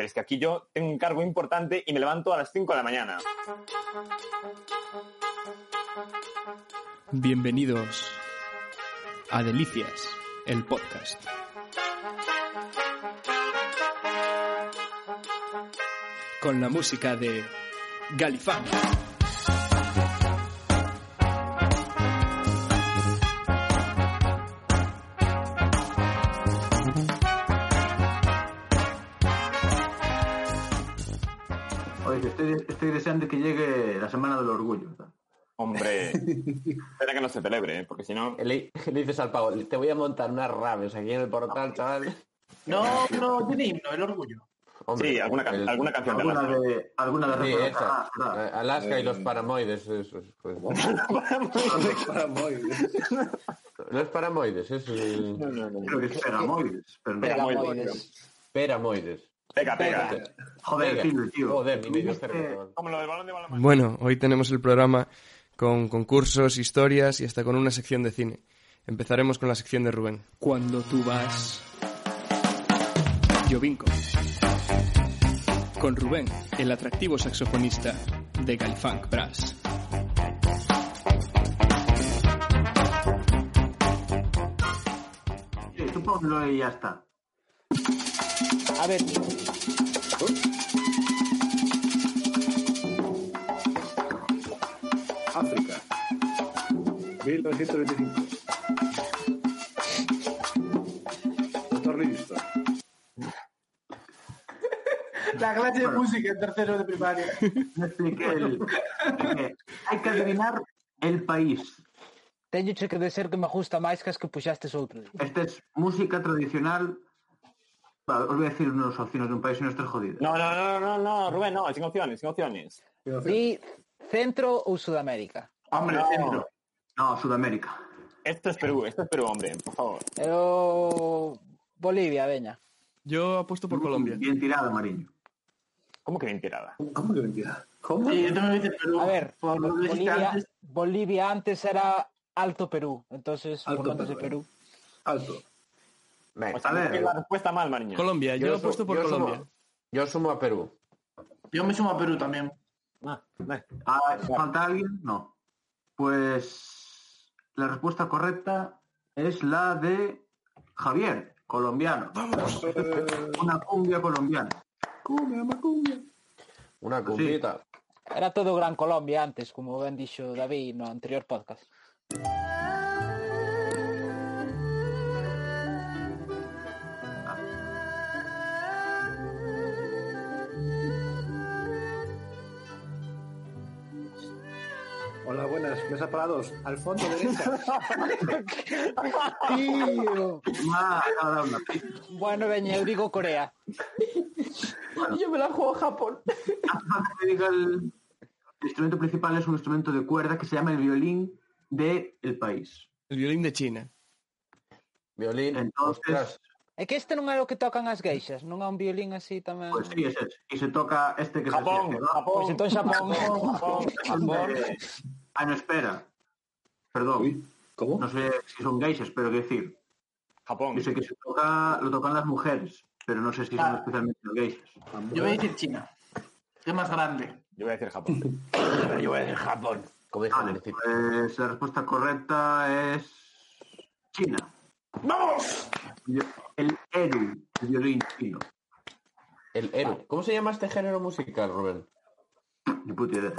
Es que aquí yo tengo un cargo importante y me levanto a las 5 de la mañana. Bienvenidos a Delicias, el podcast. Con la música de Galifán. Estoy, deseando que llegue la semana del orgullo. ¿no? Hombre, espera que no se celebre, ¿eh? porque si no... Le, le dices al pavo, te voy a montar unas raves aquí en el portal, chaval. No, no, tiene himno, el orgullo. Hombre, Sí, alguna, can- el- alguna canción de Alguna Alaska. de, alguna de Sí, esa. ah, ah, Eh, Alaska y los paramoides. Eso, es, pues. Los paramoides, es el... Creo que es Pegamoides, pero no. Pegamoides. Peramoides. Pega, pega. Joder, Pega. tío, tío. Joder, mi medio cerebro. Como lo del balón de. Bueno, hoy tenemos el programa con concursos, historias y hasta con una sección de cine. Empezaremos con la sección de Rubén. Cuando tú vas... Yo vinco. Con Rubén, el atractivo saxofonista de Galifunk Brass. Sí, tú ponlo y ya está. A ver. África. 1925. La clase de música en tercero de primaria. Me expliqué el, que hai que adivinar el país. Teño que dizer que me gusta máis que as que puxastes outro día. Esta é música tradicional Os voy a decir unas opciones de un país y no estoy jodido. No, no, no, no, no, Rubén, no, sin opciones, sin opciones. Di centro ou Sudamérica? Hombre, No. centro. No, Sudamérica. Esto es Perú, esto es Perú, hombre, por favor. Eu... Bolivia, veña. Yo apuesto por Colombia. Bien tirada, Mariño. ¿Cómo que bien tirada? ¿Cómo que mentira? ¿Cómo? Sí, yo también dice Perú. A ver, Por Bolivia, antes, Bolivia antes era Alto Perú, entonces Alto por Perú, Perú. Alto. Venga, O sea, A ver. es la respuesta mal, Mariño. Colombia, yo, apuesto por yo Colombia. Sumo, yo sumo a Perú. yo me sumo a Perú también. Ah, vale. Ah, ¿Falta alguien? No. Pues la respuesta correcta es la de Javier, colombiano. Una cumbia colombiana. Cumbia, macumbia. Una cumbita. Era todo Gran Colombia antes, como ben dixo David no anterior podcast. Dos. Al fondo derecha. Tío. Ah. Bueno, veña, eu digo Corea. Yo me la juego a Japón. El instrumento principal es un instrumento de cuerda que se llama el violín de el país. El violín de China. Violín. Entonces, Ostras. É que este non é o que tocan as geixas, non é un violín así tamén. pues sí, es ese. Y se toca este que Japón, se Japón. Pois entón Xapón. Japón, Japón. Ah, no, espera. Perdón. Uy, ¿Cómo? No sé si son geishas, pero qué decir. Japón. Yo sé que se toca, lo tocan las mujeres, pero no sé si son Ah. especialmente geishas. Yo voy a decir China. Es más grande. Yo voy a decir Japón. Yo voy a decir Japón. Vale, pues la respuesta correcta es China. ¡Vamos! El Eru, el violín chino. El Eru. ¿Cómo se llama este género musical, Rubén? Ni puta idea.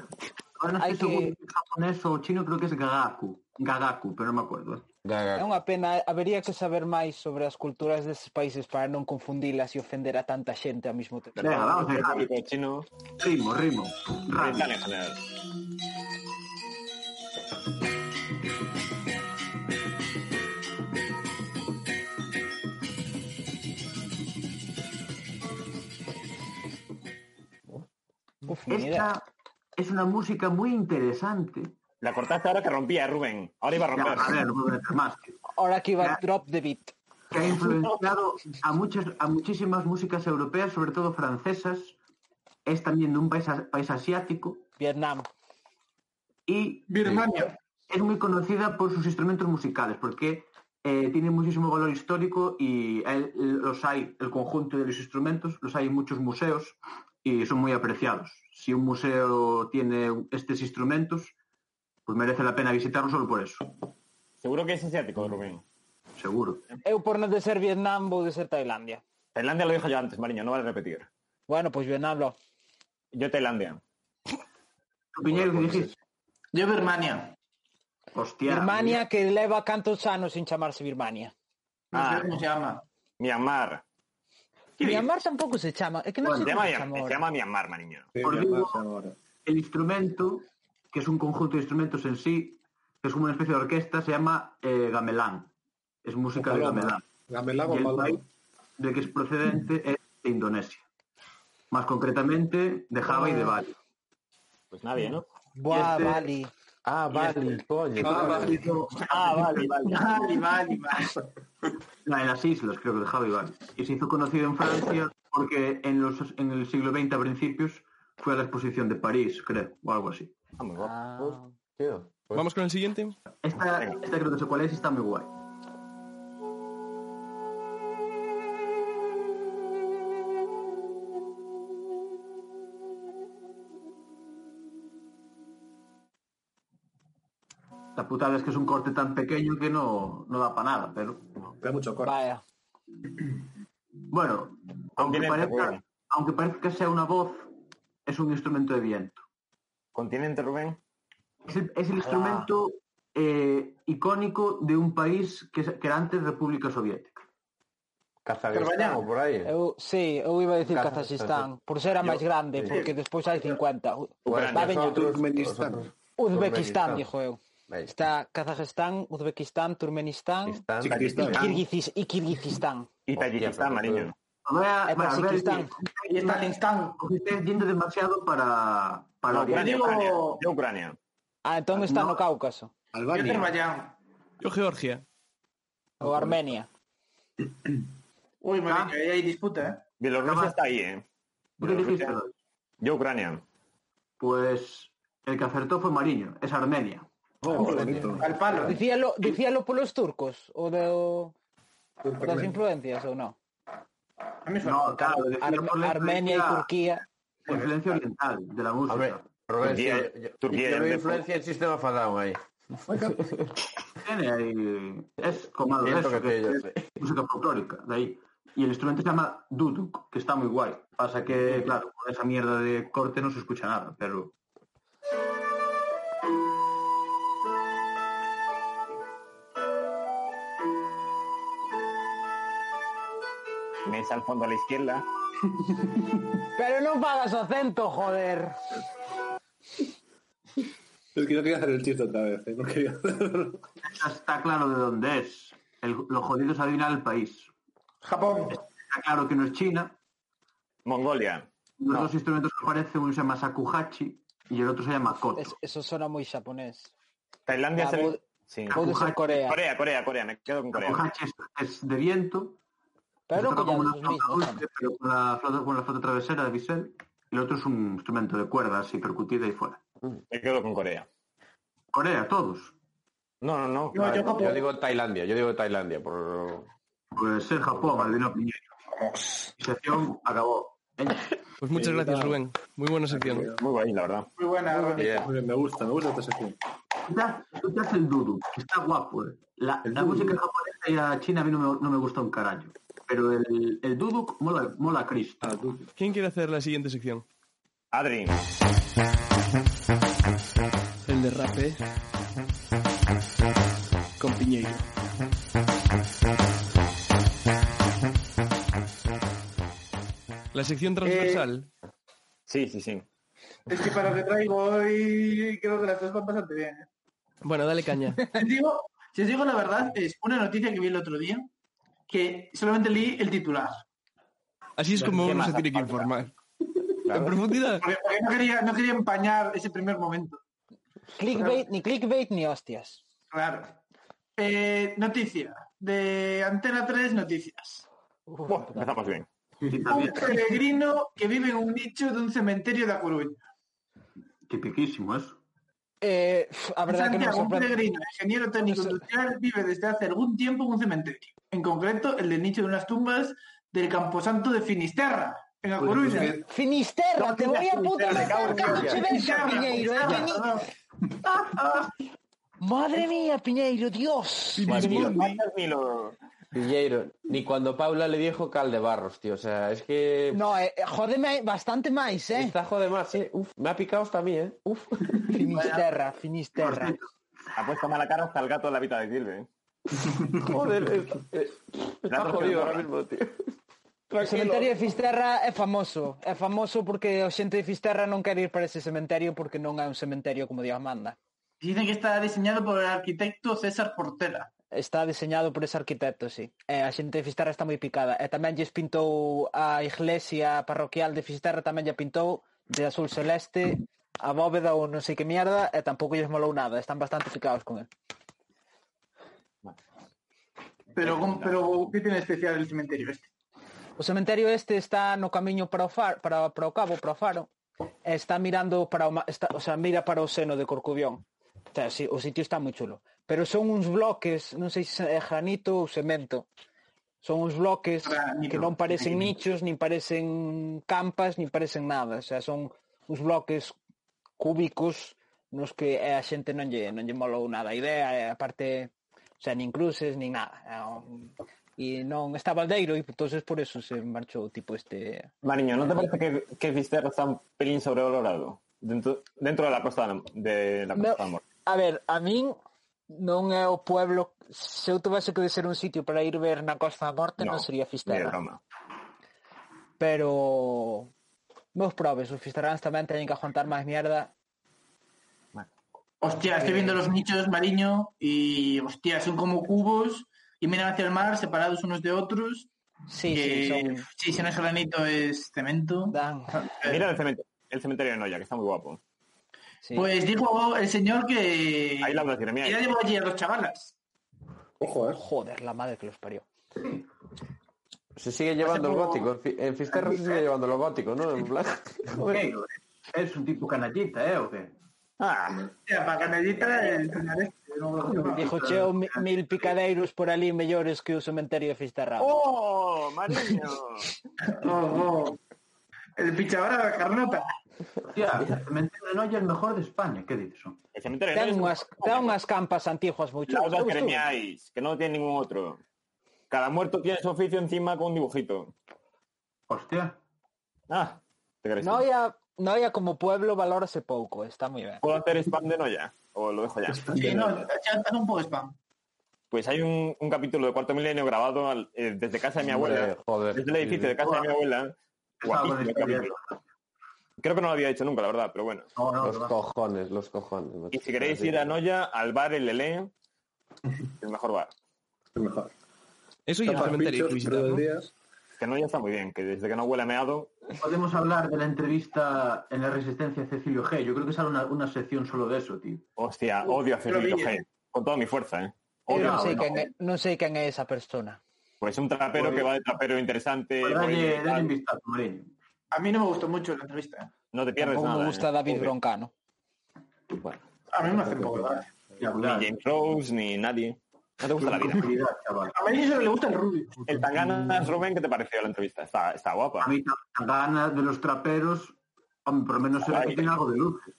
Ahora no Hay estoy que- seguro si es japonés o chino, creo que es Gagaku. Gagaku, pero no me acuerdo. ¿eh? Gaga. É unha pena, habería que saber máis sobre as culturas destes países para non confundilas e ofender a tanta xente ao mesmo tempo. Venga, vamos a público chino. Rimo, rimo. General. Uf. Esta es una música muy interesante. La cortaste ahora que rompía, Rubén. Ahora iba a Ya, romper. a ver, no puedo meter más. Ahora que iba Ya. a drop the beat. que ha influenciado a muchas a muchísimas músicas europeas, sobre todo francesas. Es también de un país, país asiático Vietnam. y Birmania. es muy conocida por sus instrumentos musicales, porque eh, tiene muchísimo valor histórico y el- los hay, el conjunto de los instrumentos, los hay en muchos museos y son muy apreciados. Si un museo tiene estos instrumentos, pues merece la pena visitarlo solo por eso. Seguro que es asiático, Rubén. Seguro. Eu por no de ser Vietnam vou de ser Tailandia. Tailandia lo dijo yo antes, Mariño, no vale repetir. Bueno, pues Vietnam lo. Yo Tailandia. Piñero, que dijiste? Yo Birmania. Hostia. Birmania que leva cantos anos sin chamarse Birmania. Ah, como se llama? Myanmar. Myanmar tampouco se chama. É que non Bueno, Se llama, se chama se llama Myanmar, Mariño. Sí, llama. El instrumento, que es un conjunto de instrumentos en sí, que es como una especie de orquesta, se llama eh, gamelán. Es música de gamelán. Gamelán o el país del que es procedente es de Indonesia. Más concretamente, de Java y de Bali. Pues nadie, ¿no? Buah, este- Bali. Ah, vale, coño. Ah, vale. Ah, vale, vale. Vale, vale, vale. no, en las islas, creo que de Java y Bali. Y se hizo conocido en Francia porque en, los, en el siglo XX a principios fue a la exposición de París, creo, o algo así. Ah, muy guapo. Ah. Tío, pues- Vamos con el siguiente. Esta, esta creo que sé cuál es y está muy guay. La putada es que es un corte tan pequeño que no, no da para nada, pero Da mucho corte. Vaya. bueno, aunque parezca, aunque parezca que sea una voz, es un instrumento de viento. Continente, Rubén. Es el, es el instrumento eh, icónico de un país que, era antes República Soviética. Kazajistán o por aí. Eu, sí, eu iba a decir Kazajistán, por ser a máis grande, sí. porque despois hai 50. Ucrania, Va, Turkmenistán. Uzbekistán, dijo eu. Está Kazajistán, Uzbekistán, Turkmenistán y, Chiquistán. Kirguiz- y Kirguistán. Y Tayikistán, Mariño. Voy a, bueno, voy a decir- Tayikistán. Y estáis yendo demasiado para, para. Ucrania, Ucrania. Yo Ucrania. Ah, entón está No. Cáucaso. Yo Albania. Yo Georgia. Ou Armenia. Uy, marica, ahí hay disputa, ¿eh? Bielorrusia está ahí, ¿eh? Yo Ucrania. Pues el que acertó fue Mariño, es Armenia. Oh. Al palo. Dicíalo, dicíalo polos turcos o de o, Turkmen. influencias? A mí suena. No, claro, Ar- Armenia influencia- Turquía. influencia oriental de la música. Hombre, Rubén, Turquía- sí, yo- Turquía yo es influencia en sistema Fadao ahí. Tiene ahí- es como que que te- es música folclórica, de ahí. Y el instrumento se llama duduk, que está muy guay. Pasa que, claro, con esa mierda de corte no se escucha nada, pero Mesa al fondo a la izquierda. Pero non pagas acento, joder. Es que no quería hacer el chiste otra vez. ¿eh? No quería hacerlo. está claro de dónde es. El- lo jodido es adivinar el país. Japón. Está claro que no es China. Mongolia. Los dos instrumentos que aparecen, uno se llama sakuhachi y el otro se llama koto. Es, eso suena moi xaponés. Tailandia es el... Sí. Corea, Corea, Corea. Me quedo con Corea. Sakuhachi es, es de viento. Pero toca como una flauta mismos. dulce, pero con la flauta, con la flauta travesera de bisel. Y el otro es un instrumento de cuerdas y percutida y fuera. Me quedo con Corea. Corea, todos. No, no, no. No, yo. Yo digo Tailandia, yo digo Tailandia. Por... Pues ser Japón, adivino Piñero. Mi sección acabó. Pues muchas gracias, Rubén. Muy buena sección. Muy guay, la verdad. Muy buena. Muy bien, me gusta, me gusta esta sección. Tú te has- Tú te haces el dudu, que está guapo. eh. La, la música japonesa y la china a mí no me, no me gusta un carajo. Pero el, el duduk mola, mola a Cristo. Ah. ¿Quién quiere hacer la siguiente sección? Adri. El derrape. Con Piñeiro. La sección transversal. Sí, sí, sí. Es que para lo que traigo hoy creo que las cosas van bastante bien. ¿eh? Bueno, dale caña. Digo, si os digo la verdad, es una noticia que vi el otro día que solamente leí el titular. Así es como ¿Qué uno se tiene que informar. En profundidad. Porque, porque no, quería, no quería empañar ese primer momento. Clickbait, ni clickbait ni hostias. Claro. Eh, noticia. De Antena 3 Noticias. Buah, empezamos bien. Un peregrino que vive en un nicho de un cementerio de A Coruña. Eh, a verdad que me Santiago, un peregrino, ingeniero técnico industrial, vive desde hace algún tiempo en un cementerio. En concreto, el del nicho de unas tumbas del Camposanto de Finisterra, en A Pues, Coruña. pues, Finisterra, te voy a puta en matar ves Piñeiro, eh. Madre mía, Piñeiro, Dios. Matas ni cuando Paula le dijo Caldebarros, tío. O sea, es que... No, eh, jódeme bastante máis, eh. Está jode más, eh. Uf, me ha picado hasta a mí, eh. Uf. Finisterra, Finisterra. Ha puesto mala cara hasta el gato de la vida de Silve. ¿eh? Joder, eh, eh, está jodido ahora mismo, tío. Tranquilo. O cementerio de Fisterra é famoso, é famoso porque o xente de Fisterra non quer ir para ese cementerio porque non é un cementerio como Dios manda. Dicen que está diseñado por el arquitecto César Portela. Está diseñado por ese arquitecto, sí. E a xente de Fisterra está moi picada. E tamén lles pintou a iglesia parroquial de Fisterra, tamén lle pintou de azul celeste a bóveda ou non sei que mierda, e tampouco lles molou nada. Están bastante picados con él. Pero, pero que tiene especial el cementerio este? O cementerio este está no camiño para o, far, para, para o cabo, para o faro, e está mirando para o, está, o sea, mira para o seno de Corcubión. O, sea, o sitio está moi chulo. Pero son uns bloques, non sei se é granito ou cemento, son uns bloques ah, granito. que non parecen nichos, nin parecen campas, nin parecen nada. O sea, son uns bloques cúbicos nos que a xente non lle, non lle molou nada a idea, a parte sea, nin cruces, nin nada. Eh, e non estaba aldeiro e entonces por eso se marchou tipo este... Mariño, non te eh, parece que, que Fisterra está un pelín sobrevalorado? Dentro, dentro da la costa de la costa no, da morte. A ver, a min non é o pueblo se eu tivese que ser un sitio para ir ver na Costa da Morte no, non sería Fisterra pero meus probes, os fisterrans tamén teñen que aguantar máis mierda Hostia, estoy viendo los nichos, Mariño, y hostia, son como cubos y miran hacia el mar, separados unos de otros. sí, que, sí, son sí, si no es granito es cemento. dan, Mira el cementerio, el cementerio de Noya, que está muy guapo. sí. Pues dijo el señor que Ahí la hablas, Jeremia. ya llevó allí a dos chavalas. Ojo, eh. joder, la madre que los parió Se sigue llevando el gótico. En Fi- En Fisterra se sigue llevando lo gótico, ¿no? En plan... Es un tipo canallita, ¿eh? ¿O qué? Ah, a bacanellita e Dijo cheo mi, mil picadeiros por ali mellores que o cementerio de Fisterrao. Oh, mariño. oh, oh. El pichador da carnota. Hostia, el cementerio de Noia é o mejor de España, que dices? Son? El cementerio de Noia ten unhas, ten unhas campas antiguas moi chulas. Las gremiais, que non ten ningún outro. Cada muerto tiene su oficio encima con un dibujito. Hostia. Ah, te crees. Noia Noia como pueblo valórase pouco, está moi ben. ¿Puedo hacer spam de Noya? ¿O lo dejo ya? Sí, no, ya está un poco spam. Pues hay un, un capítulo de Cuarto Milenio grabado al- eh, desde casa de mi abuela. Joder. Desde el edificio de casa de mi abuela. Guapísimo el idea. capítulo. Creo que no lo había hecho nunca, la verdad, pero bueno. No, no, Los no. cojones, los cojones. Y si queréis ir a Noya, al bar El Lelé, el mejor bar. Es mejor. Eso y el cementerio bichos todo ¿no? Que Noya está muy bien, que desde que no huele a meado, Podemos hablar de la entrevista en la Resistencia de Cecilio G. Yo creo que sale una, una sección solo de eso, tío. hostia, odio a Cecilio. G. Con toda mi fuerza, ¿eh? Odio no. quen é, non sei quen é esa persona. Pues un trapero que va de trapero interesante. Pues dale, dale un vistazo. A mí no me gustó mucho la entrevista. ¿eh? No te pierdes nada. me gusta ¿eh? David. Broncano. Bueno, A mí me hace un poco de. Ya, ni. James Rose, ni nadie. No te gusta la vida. A mí solo le gusta el rubio. El Tanganas Rubén, ¿qué te pareció la entrevista? Está, está guapa. A mí tan ganas de los traperos, hombre, por lo menos se ve que tiene algo de luces.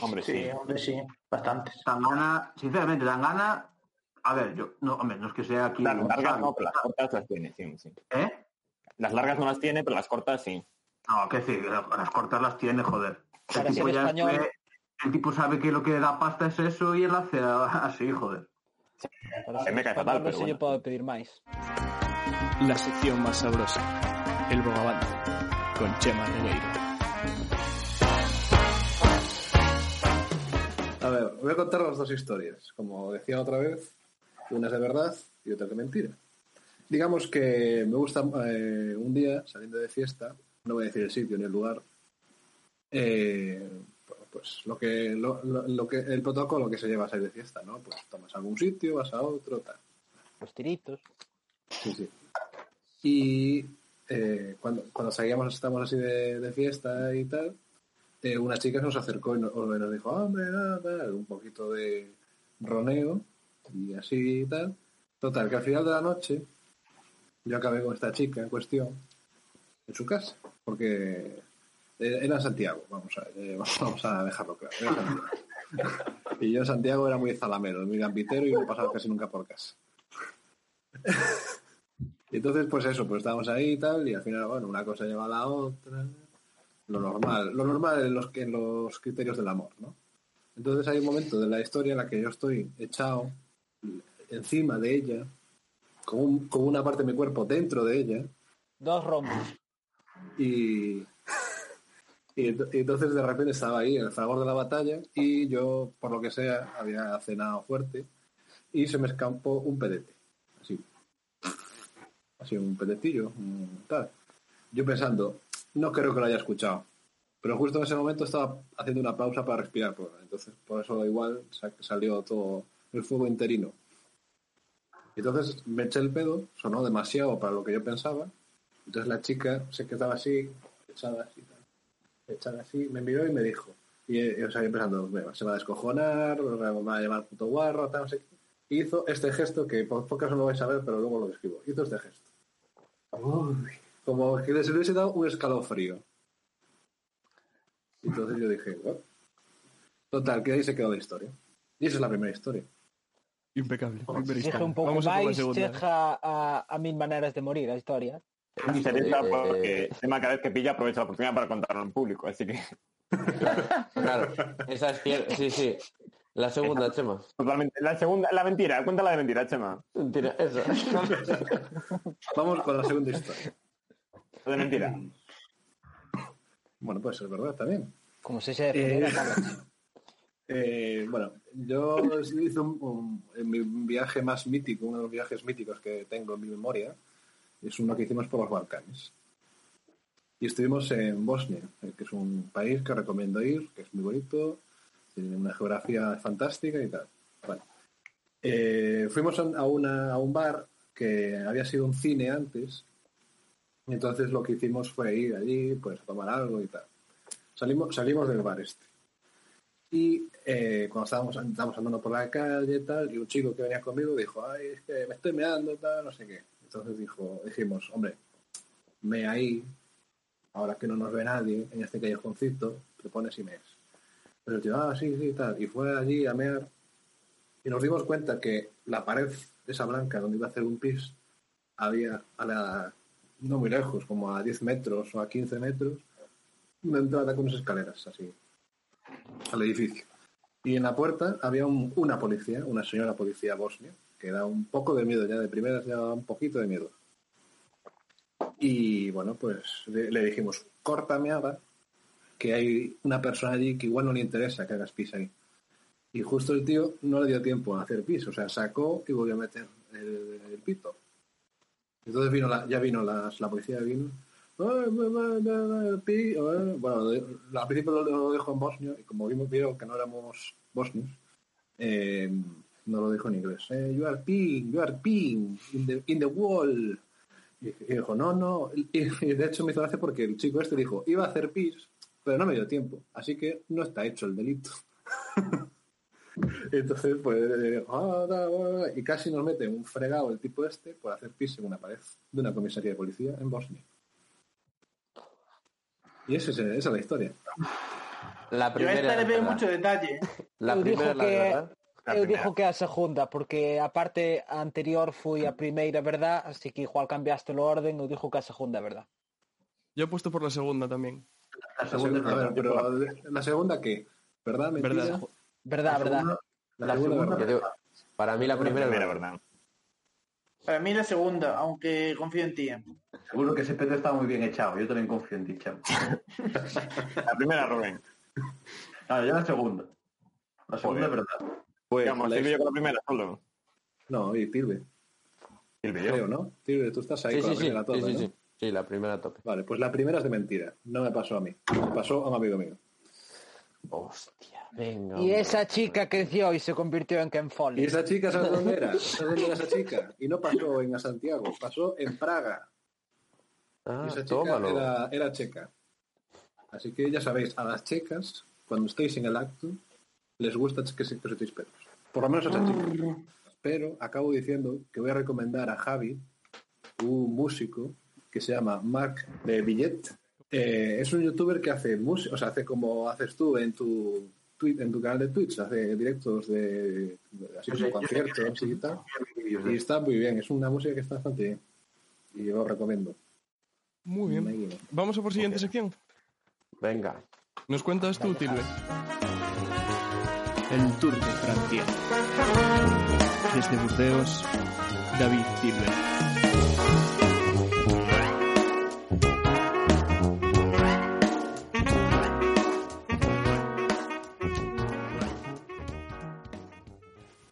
Hombre, sí. Sí, hombre, sí. Bastantes. Tangana, sinceramente, Tangana, a ver, yo, no, hombre, no es que sea aquí. Las largas no, pero las cortas las tiene, sí, sí. ¿Eh? Las largas no las tiene, pero las cortas sí. No, que decir, las cortas las tiene, joder. El tipo, ya español. fue- el tipo sabe que lo que da pasta es eso y él hace así, joder. Para me cae fatal, pero bueno. lle pode pedir máis. La sección más sabrosa, el bogavante, con Chema Regueiro. A ver, voy a contar las dos historias. Como decía otra vez, una es de verdad y otra de mentira. Digamos que me gusta eh, un día, saliendo de fiesta, no voy a decir el sitio ni el lugar, eh, pues lo que, lo, lo- lo que el protocolo que se lleva a salir de fiesta, ¿no? Pues tomas a algún sitio, vas a otro, tal. Los tiritos. Sí, sí. Y eh, cuando, cuando salíamos, estamos así de, de fiesta y tal, eh, una chica nos acercó y nos, dijo, hombre, nada, un poquito de roneo y así y tal. Total, que al final de la noche yo acabé con esta chica en cuestión en su casa, porque era en Santiago, vamos a, eh, vamos a dejarlo claro. era Santiago. Y yo en Santiago era muy zalamero, muy gambitero y no pasaba casi nunca por casa. Y entonces, pues eso, pues estábamos ahí y tal, y al final, bueno, una cosa lleva a la otra. Lo normal, lo normal en los, en los criterios del amor, ¿no? Entonces hay un momento de la historia en la que yo estoy echado encima de ella, con, un- con una parte de mi cuerpo dentro de ella, Dos rombos. y, y, ent- y entonces de repente estaba ahí en el fragor de la batalla y yo, por lo que sea, había cenado fuerte y se me escampó un pedete. Así. Así un pedetillo. tal. Yo pensando, no creo que lo haya escuchado. Pero justo en ese momento estaba haciendo una pausa para respirar. pues, entonces, por eso igual sa- salió todo el fuego interino. Entonces me eché el pedo, sonó demasiado para lo que yo pensaba. Entonces la chica se quedaba así, echada así, echada así, me miró y me dijo. Y eh, o sea, yo pensando, "Bueno, se va a descojonar, me va a llevar puto guarro, tal, no sé qué. Y hizo este gesto que por pocas no lo vais a ver, pero luego lo describo. Hizo este gesto. Uy, como que les hubiese dado un escalofrío. Y entonces yo dije, "Bueno". Total, que ahí se quedó la historia. Y esa es la primera historia. Impecable. primera Dije historia. un pouco Vamos a por la segunda. chega a, a mil maneras de morir a historia. Es diferente Eh, porque Chema cada vez que pilla aprovecha la oportunidad para contarlo en público, así que Claro, esa es cierta. Sí, sí. La segunda, Chema. totalmente. La segunda, la mentira, cuéntala de mentira, Chema. Mentira, eso. Vamos con la segunda historia. La de mentira. Bueno, pues es verdad también. Como se se Eh. Eh, bueno, yo hice un, un- en mi viaje más mítico, uno de los viajes míticos que tengo en mi memoria, es uno que hicimos por los Balcanes. Y estuvimos en Bosnia, eh, que es un país que recomiendo ir, que es muy bonito, tiene una geografía fantástica y tal. Bueno, eh, fuimos a, una- a un bar que había sido un cine antes, entonces lo que hicimos fue ir allí, pues tomar algo y tal. Salimos, salimos del bar este. Y eh, cuando estábamos, estábamos andando por la calle y tal, y un chico que venía conmigo dijo, ay, es que me estoy meando, tal, no sé qué. Entonces dijo, dijimos, hombre, me ahí, ahora que no nos ve nadie en este callejoncito, te pones y mees. Pero el tío, ah, sí, sí, tal. Y fue allí a mear. Y nos dimos cuenta que la pared, esa blanca, donde iba a hacer un pis, había a la, no muy lejos, como a 10 metros o a 15 metros, una entrada con unas escaleras así al edificio. Y en la puerta había un- una policía, una señora policía bosnia, que da un poco de miedo ya, de primeras ya daba un poquito de miedo. Y bueno, pues le, dijimos, córtame ahora, que hay una persona allí que igual no le interesa que hagas pis ahí. Y justo el tío no le dio tiempo a hacer pis, o sea, sacó y volvió a meter el, pito. Entonces vino la, ya vino las- la policía, vino. Bueno, al principio lo, dijo en bosnio y como vimos vieron que no éramos bosnios, eh, no lo dijo en inglés. Eh, you are peeing, you are peeing in the, in the wall. Y, y dijo, no, no. Y, y de hecho me hizo gracia porque el chico este dijo, iba a hacer pis, pero no me dio tiempo. Así que no está hecho el delito. Entonces, pues, eh, ah, y casi nos mete un fregado el tipo este por hacer pis en una pared de una comisaría de policía en Bosnia. Y ese es- esa es la historia. La Yo a primera. esta le es veo verdad. mucho detalle. La primera la que verdad. La eu dixo que a segunda, porque a parte anterior fui a primeira verdad, así que igual cambiaste o orden, eu dixo que a segunda verdad. Yo he puesto por la segunda también. La La segunda, segunda, a ver, pero la segunda qué? ¿Verdad? ¿Mentira? Verdad. Verdad, la verdad. segunda- La, la segunda, segunda- verdad. Digo, para mí la primera Primera, verdad. verdad. Para mí la segunda, aunque confío en ti. Seguro que ese pedo está muy bien echado. Yo también confío en ti, Chema. La primera, Rubén. Ah, yo la segunda. La segunda Joder. verdad. Pues, Digamos, la- con la primera solo. No, y Tilbe, Silvio, yo. creo, ¿no? Tilbe, tú estás ahí Sí, con sí, la sí. primera sí, toda, sí, ¿no? sí. Sí, la primera a tope. Vale, pues la primera es de mentira. No me pasó a mí. Me pasó a un amigo mío. Hostia, venga. Y hombre. esa chica creció y se convirtió en Ken Y Foley. esa chica, ¿sabes dónde era? ¿Sabes dónde era esa chica? Y no pasó en Santiago, pasó en Praga. Ah, y esa chica tómalo. era, era checa. Así que ya sabéis, a las checas, cuando estéis en el acto, les gusta que se que os echéis pedos. Por lo menos a esa chica. Pero acabo diciendo que voy a recomendar a Javi un músico que se llama Mark de Billet. Eh, es un youtuber que hace música, o sea, hace como haces tú en tu twi- en tu canal de Twitch, hace directos de, de- así como conciertos y tal. Y está muy bien, es una música que está bastante bien. Y yo lo recomiendo. Muy bien. Vamos a por siguiente sección. Venga. ¿Nos cuentas tú, Tilbe? El Tour de Francia. Desde Burdeos, David.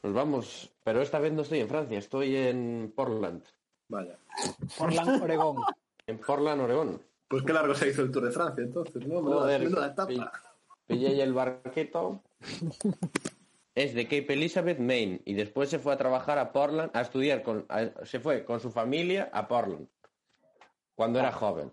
Nos vamos. Pero esta vez no estoy en Francia, estoy en Portland. Vaya. Portland, Oregón. En Portland, Oregón. Pues qué largo se hizo el Tour de Francia entonces, ¿no? Joder, menuda etapa. pi- pillé ahí el barquito. Es de Cape Elizabeth, Maine. Y después se fue a trabajar a Portland, a estudiar con. a- se fue con su familia a Portland. Cuando era joven.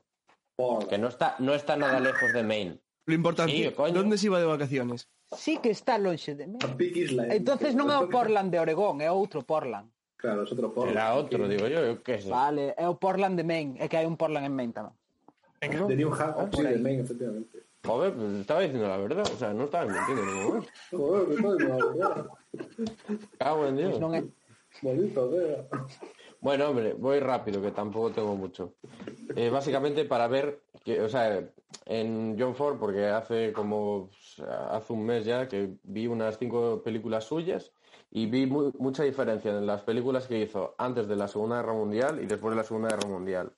Que no está, no está nada lejos de Maine. Lo importante, Sí. ¿dónde se iba de vacaciones? Sí que está longe de Island. Entonces non é o Portland de Oregón, é outro Portland. Claro, es otro Portland. Era otro, digo yo, yo qué sé. Vale, é o Portland de Maine, é que hai un Portland en Maine tamén. De New Hampshire, sí, de Maine, efectivamente. Joder, pues estaba diciendo la verdad. O sea, no estaba mintiendo en ningún momento. Joder, me estoy la verdad. Cago en Dios. Maldito sea. Bueno, hombre, voy rápido, que tampoco tengo mucho. Eh, básicamente para ver, que, o sea, en John Ford, porque hace como, hace un mes ya que vi unas cinco películas suyas y vi mu- mucha diferencia en las películas que hizo antes de la Segunda Guerra Mundial y después de la Segunda Guerra Mundial.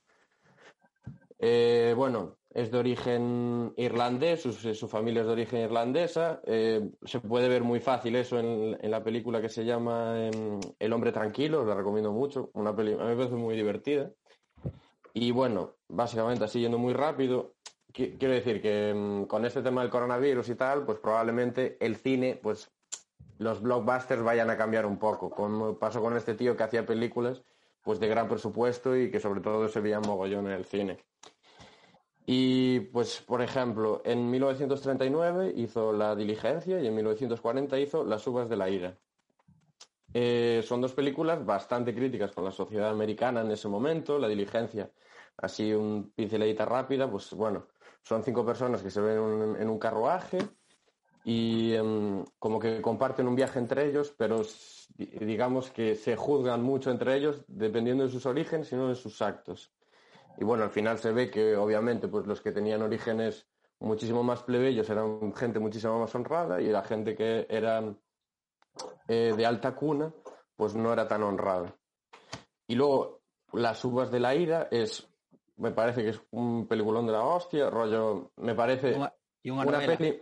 Eh, bueno, es de origen irlandés, su, su familia es de origen irlandesa. eh, se puede ver muy fácil eso en, en la película que se llama em, El hombre tranquilo, os la recomiendo mucho. Una peli, a mí me parece muy divertida. Y bueno, básicamente así yendo muy rápido, qui- quiero decir que em, con este tema del coronavirus y tal, pues probablemente el cine, pues los blockbusters vayan a cambiar un poco, como pasó con este tío que hacía películas pues de gran presupuesto y que sobre todo se veía mogollón en el cine. Y pues, por ejemplo, en 1939 hizo La Diligencia y en 1940 hizo Las Uvas de la Ira. Eh, son dos películas bastante críticas con la sociedad americana en ese momento. La Diligencia, así un pinceladita rápida, pues bueno, son cinco personas que se ven en un, carruaje y em, como que comparten un viaje entre ellos, pero digamos que se juzgan mucho entre ellos dependiendo de sus orígenes y no de sus actos. Y bueno, al final se ve que obviamente pues los que tenían orígenes muchísimo más plebeyos eran gente muchísimo más honrada y la gente que eran eh, de alta cuna pues no era tan honrada. Y luego Las uvas de la ira es, me parece que es un peliculón de la hostia, rollo, me parece una peli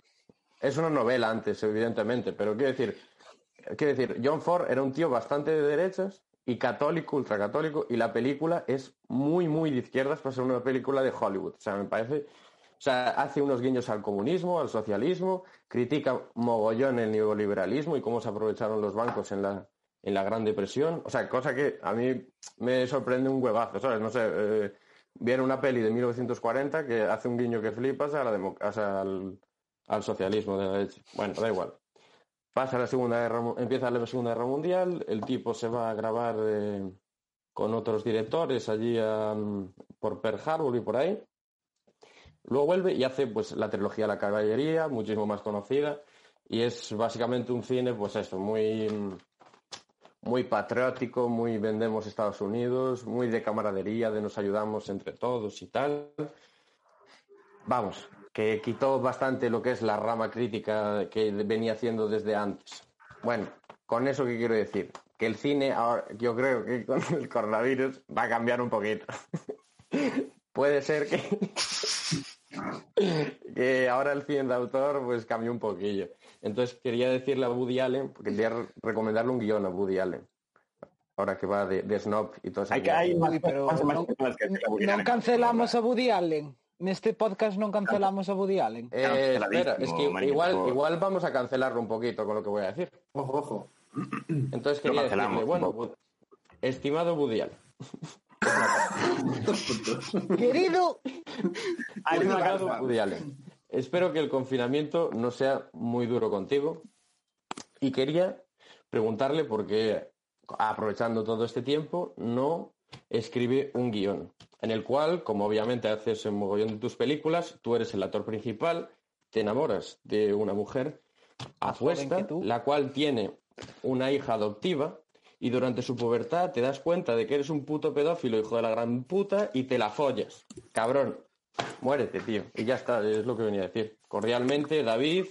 es una novela antes, evidentemente, pero quiero decir, quiero decir, John Ford era un tío bastante de derechas y católico, ultracatólico, y la película es muy, muy de izquierdas para ser una película de Hollywood. O sea, me parece, o sea, hace unos guiños al comunismo, al socialismo, critica mogollón el neoliberalismo y cómo se aprovecharon los bancos en la, en la Gran Depresión. O sea, cosa que a mí me sorprende un huevazo, ¿sabes? No sé, eh, viene una peli de 1940 que hace un guiño que flipas a la o sea, al, al socialismo de la leche. Bueno, da igual. Pasa la segunda guerra, empieza la segunda guerra mundial, el tipo se va a grabar eh, con otros directores allí por Pearl Harbor y por ahí. Luego vuelve y hace pues la trilogía La caballería, muchísimo más conocida, y es básicamente un cine, pues eso, muy, muy patriótico, muy vendemos Estados Unidos, muy de camaradería, de nos ayudamos entre todos y tal. Vamos, que quitó bastante lo que es la rama crítica que venía haciendo desde antes. Bueno, con eso que quiero decir, que el cine ahora, yo creo que con el coronavirus va a cambiar un poquito. Puede ser que, que ahora el cine de autor pues cambie un poquillo. Entonces quería decirle a Woody Allen, porque quería re- recomendarle un guion a Woody Allen. ahora que va de, de Snob y todo eso. Hay que hay más pero Allen. cancelamos a Woody Allen. Neste podcast non cancelamos a Woody Allen. Eh, espera, es que igual, por- igual vamos a cancelarlo un poquito con lo que voy a decir. Ojo, ojo. Entonces quería decirle, bueno, estimado Woody Allen. Querido. Woody Allen, espero que el confinamiento no sea muy duro contigo y quería preguntarle por qué, aprovechando todo este tiempo, no escribe un guion en el cual, como obviamente haces en mogollón de tus películas, tú eres el actor principal, te enamoras de una mujer apuesta, la cual tiene una hija adoptiva y durante su pubertad te das cuenta de que eres un puto pedófilo, hijo de la gran puta, y te la follas. Cabrón, muérete, tío. Y ya está, es lo que venía a decir. Cordialmente, David.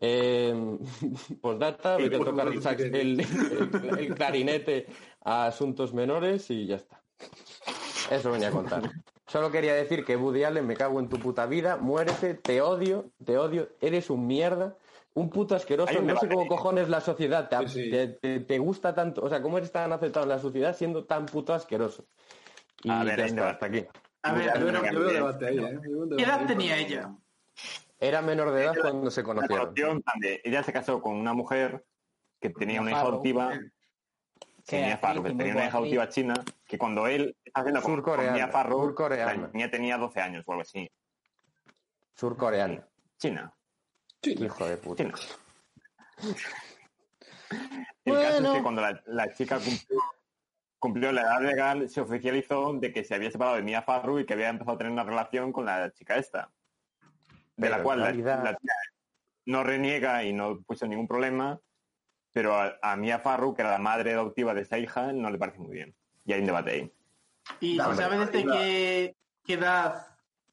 Eh, postdata, vete a tocar favor, el, sax- sí, sí. el- el- el clarinete a asuntos menores y ya está. Eso venía a contar. Solo quería decir que Woody Allen, me cago en tu puta vida, muérete, te odio, te odio, eres un mierda, un puto asqueroso, no sé cómo cojones la sociedad te, Sí, sí. te- te- te gusta tanto, o sea, cómo eres tan aceptado en la sociedad siendo tan puto asqueroso. Y A ver, ya está, hasta aquí. A ver, yo veo debate ahí, ¿eh? ¿qué edad ahí, tenía ella? Era menor de edad cuando se conocieron. ella se casó con una mujer que tenía una hija adoptiva, Que Mia Farrow, que tenía una hija adoptiva china, que cuando él está haciendo con, con Surcoreana, Mia Farrow, surcoreana. la niña tenía 12 años o algo así. Surcoreano. China. Hijo de puta. China. El caso es que cuando la, la chica cumplió, cumplió la edad legal, se oficializó de que se había separado de Mia Farrow y que había empezado a tener una relación con la chica esta. De Pero la cual la- la, chica no reniega y no puso ningún problema, pero a, a Mia Farrow, que era la madre adoptiva de esa hija, no le parece muy bien. Y hay un debate ahí. ¿Y Dame, se sabe desde qué, qué edad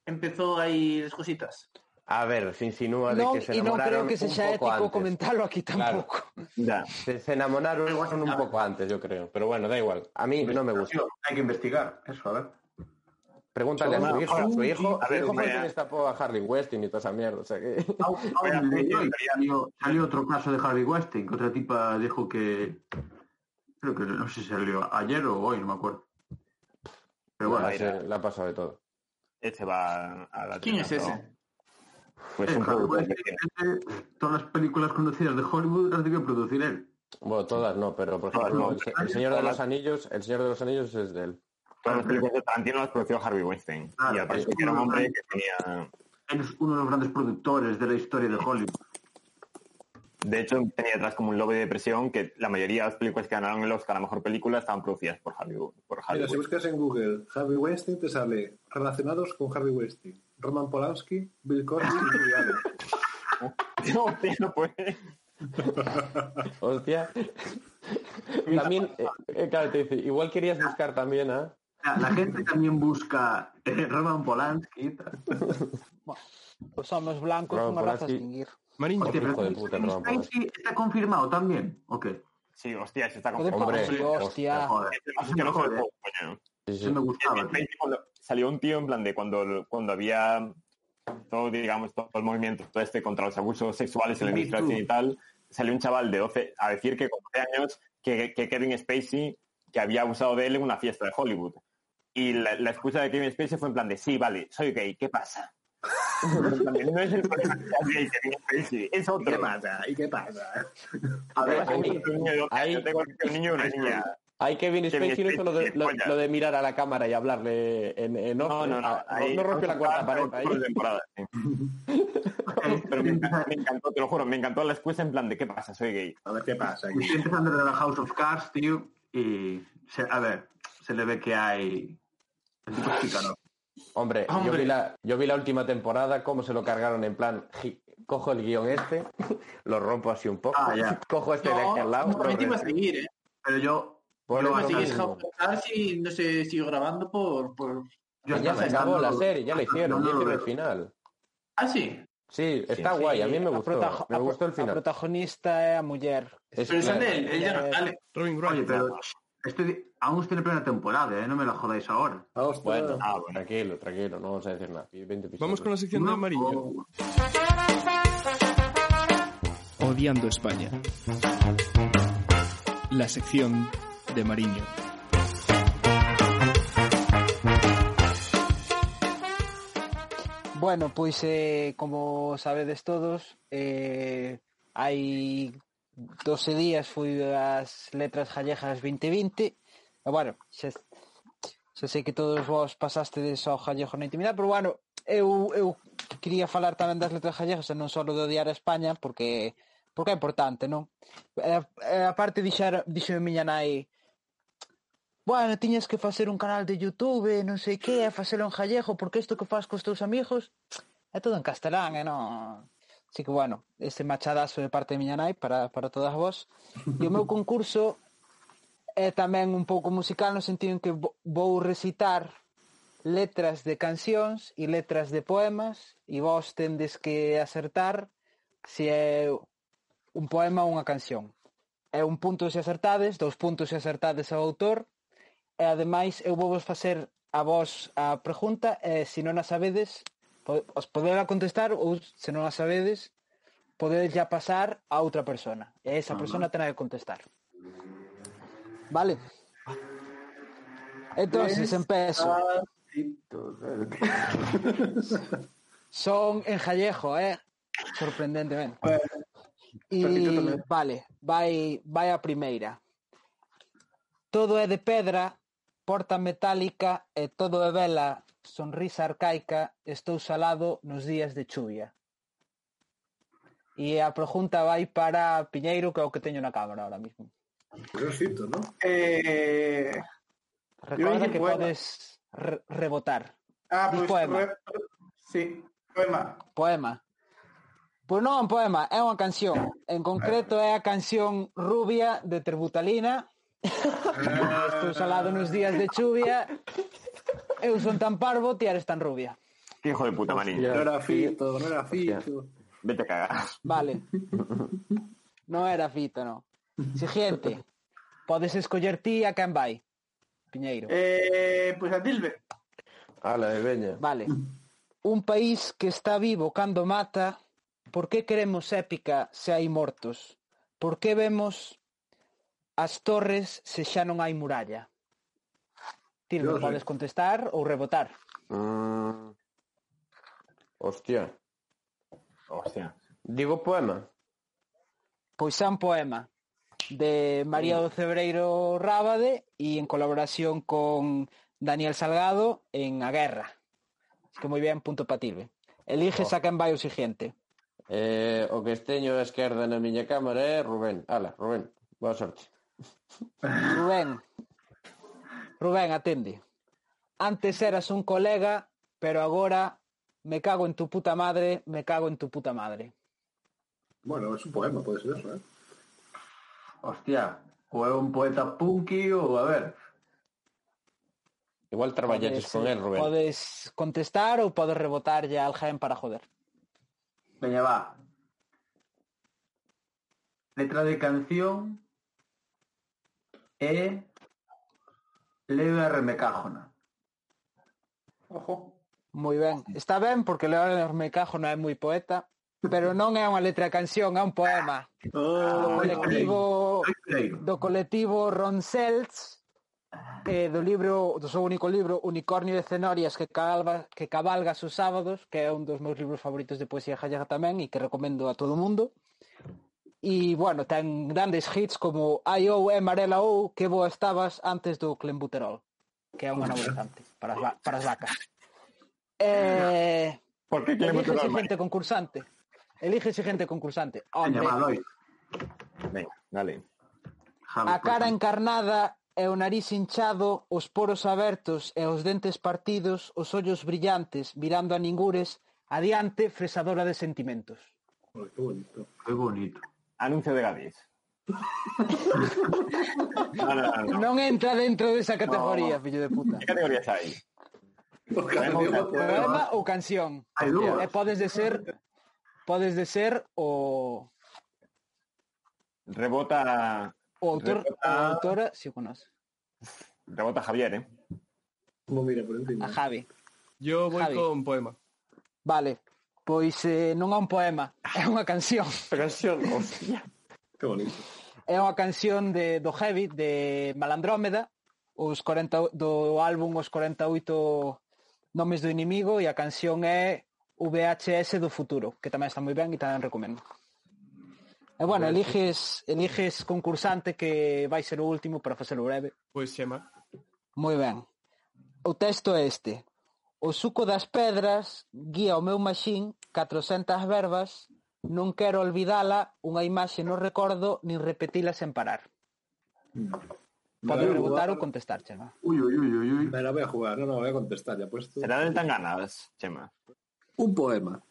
empezó ahí las cositas? A ver, se insinúa de que se e non creo enamoraron que un sexa poco ético antes. comentarlo aquí Claro. tampouco. Ya. Se, se enamoraron un poco antes, yo creo. Pero bueno, da igual. A mí no me gusta. Hay que investigar eso, a ver. Pregúntale a su hijo. ahora, Su hijo, a ver, hijo fue a- destapó a Harley Westing y toda esa mierda. O sea que... Hoy salió, salió otro caso de Harvey Weinstein, que otra tipa dijo que... Creo que no sé si salió ayer o hoy, no me acuerdo. Pero bueno, la, se- la ha pasado de todo. Ese va a la ¿Quién es ese? Pues eh, un todas las películas conocidas de Hollywood las debió producir él. Bueno, todas no, pero por ejemplo, no. el, se- el Señor de los Anillos, el Señor de los Anillos es de él. Todas las películas de Tarantino las produjo Harvey Weinstein. Claro, y es que era un hombre que tenía... Es uno de los grandes productores de la historia de Hollywood. De hecho, tenía detrás como un lobby de depresión que la mayoría de las películas que ganaron el Oscar a Mejor Película estaban producidas por Harvey, por Harvey Mira, si buscas en Google Harvey Weinstein, te sale relacionados con Harvey Weinstein. Roman Polanski, Bill Cosby y Woody Allen. No, tío, no puede. Hostia. También, eh, eh, claro, te dice, igual querías buscar también a... La, gente también busca eh, Roman Polanski y tal. Os homes blancos son unha raza a Polanski. extinguir. Mariño, Hostia, hijo de puta, Roman Spacey está confirmado también, ¿o qué? Sí, hostia, se está Joder, confirmado. Hombre, sí, hostia. Joder, eso que me no se jode. lo coño. Sí, sí. Eso me gustaba. En tío. 20 cuando salió un tío en plan de cuando, cuando había todo, digamos, todo el movimiento todo este contra los abusos sexuales en la Me industria too. occidental, salió un chaval de 12 a decir que con 12 años que, que Kevin Spacey que había abusado de él en una fiesta de Hollywood. Y la, la excusa de Kevin Spacey fue en plan de, sí, vale, soy gay, ¿qué pasa? No es el problema que seas gay, Kevin Spacey, es otro. ¿Qué pasa? ¿Y qué pasa? A ver, Hay un niño de 12 Ahí- años, tengo un niño y una niña. Hay Kevin Kevin Spacey no hizo lo de, lo, lo de mirar a la cámara y hablarle en, en off. No, no, no. Ah, ahí- no rompió la cuarta pared ahí. sí. Pero me encantó, me encantó, te lo juro, me encantó la excusa en plan de ¿qué pasa? Soy gay. A ver qué pasa. Estoy empezando de la House of Cards, tío, y se- a ver, se le ve que hay... Es. Hombre, Yo, vi la, yo vi la última temporada, cómo se lo cargaron en plan, ji- cojo el guion este, lo rompo así un poco, Ah, ya. cojo este de aquí al lado, a seguir, ¿eh? Pero yo... Por yo eso Iba a seguir mismo. House of Cards y no sé, sigo grabando por... por... yo Ya se acabó la serie, ya la hicieron, no, no ya lo hicieron el final. Ah, sí. Sí, está Sí, guay, a mí me a gustó, me gustó el A final. protagonista é a muller. Es Pero claro. él, no sale. Robin Wright. Oye, pero estoy, aún estoy en primera temporada, ¿eh? No me la jodáis ahora. Ah, hostia. Bueno, Ah, bueno. tranquilo, tranquilo, no vamos a decir nada. 20 episodios. Vamos con la sección de amarillo. o- Odiando España. La sección de Mariño. Bueno, pois eh, como sabedes todos, eh, hai 12 días fui as letras gallegas 2020 e bueno, xa, xa sei que todos vos pasastedes ao gallego na intimidade, pero bueno, eu, eu quería falar tamén das letras gallegas e non só do Diario España, porque porque é importante, non? E, e a parte dixer, dixo miña nai Bueno, tiñas que facer un canal de Youtube, non sei que, e facelo en gallego, porque isto que faz cos teus amigos é todo en castelán, e non... Así que bueno, este machadazo de parte de miña nai para, para todas vos. E o meu concurso é tamén un pouco musical no sentido en que vou recitar letras de cancións e letras de poemas e vos tendes que acertar se é un poema ou unha canción. É un punto se acertades, dous puntos se acertades ao autor e ademais eu vou vos facer a vos a pregunta e se non a sabedes os poderá contestar ou se non a sabedes podedes ya pasar a outra persona. E esa persona terá que contestar. Vale entonces empezo son en jallejo eh sorprendentemente. E vale vai vai a primeira. Todo é de pedra porta metálica e todo é vela, sonrisa arcaica "Estou salado nos días de chuvia". E a pregunta vai para Piñeiro, que é o que teño na cámara ahora mismo. Grosito, ¿no? Eh... Recorda que poema. podes re rebotar. Ah, pois pues, poema. Re... Sí, poema. Poema. Pois non un poema, é unha canción. En concreto é a canción Rubia de Terbutalina. Estou salado nos días de chuvia Eu son tan parvo, ti eres tan rubia. Que hijo de puta, manín. No era fito, no era fito. Vete a cagar. Vale. No era fito, no. Siguiente. Podes escoller ti a quen vai. Piñeiro. Eh, pois pues a Dilbe. Ala, de veña. Vale. Un país que está vivo cando mata, por que queremos épica se hai mortos? Por que vemos as torres se xa non hai muralla? Tirlo, podes contestar ou rebotar. Mm. Hostia. Hostia. Digo poema. Pois é un poema de María do Cebreiro Rábade e en colaboración con Daniel Salgado en A Guerra. Es que moi ben, punto patilbe. Elige, oh. a quen vai o siguiente. Eh, o que esteño a esquerda na miña cámara é Rubén. Ala, Rubén, boa sorte. Rubén, Rubén, atende. Antes eras un colega, pero agora me cago en tu puta madre, me cago en tu puta madre. Bueno, es un poema, puede ser eso, ¿eh? Hostia, o é un poeta punky ou a ver. Igual traballaches con él, Rubén. Podes contestar ou podes rebotar ya al gen para joder. Veña, va. Letra de canción é Leo Hermecajona. Ojo. Moi ben. Está ben porque Leo Hermecajona é moi poeta, pero non é unha letra canción, é un poema. Oh, do colectivo do colectivo Ronselts eh, do libro, do seu único libro Unicornio de Cenorias que cabalga, que cabalga os sábados, que é un dos meus libros favoritos de poesía gallega tamén e que recomendo a todo mundo. E, bueno, ten grandes hits como I O e Marela O, que boa estabas antes do clenbuterol, que é unha anabolizante para as, para as vacas. Eh, Por que elígese gente concursante. Elige gente concursante. Hombre. Venga, dale. A cara encarnada e o nariz hinchado, os poros abertos e os dentes partidos, os ollos brillantes, mirando a ningures, adiante, fresadora de sentimentos. Que bonito. Que bonito. Anuncio de Gadis. no, no, no, non entra dentro desa categoría, no. fillo de puta. Que categorías hai? Poema ou canción. E podes de ser podes de ser o Rebota o autor Rebota... o autora, si o conoce. Rebota Javier, eh. Como mira por encima. A Javi. Yo voy Javi. con poema. Vale. Pois eh, non é un poema, é unha canción. A canción, hostia. Que bonito. É unha canción de, do Heavy, de Malandrómeda, os 40, do álbum Os 48 Nomes do Inimigo, e a canción é VHS do Futuro, que tamén está moi ben e tamén recomendo. E bueno, eliges, eliges concursante que vai ser o último para facer o breve. Pois, Xema. Moi ben. O texto é este. O suco das pedras guía o meu maxín catrocentas verbas, non quero olvidala, unha imaxe non recordo, nin repetila sen parar. Podes preguntar ou contestar, Chema. Ui, ui, ui, ui. Me la voy a jugar, non, non, voy a contestar, ya puesto. Será del Tanganas, Chema. Un poema.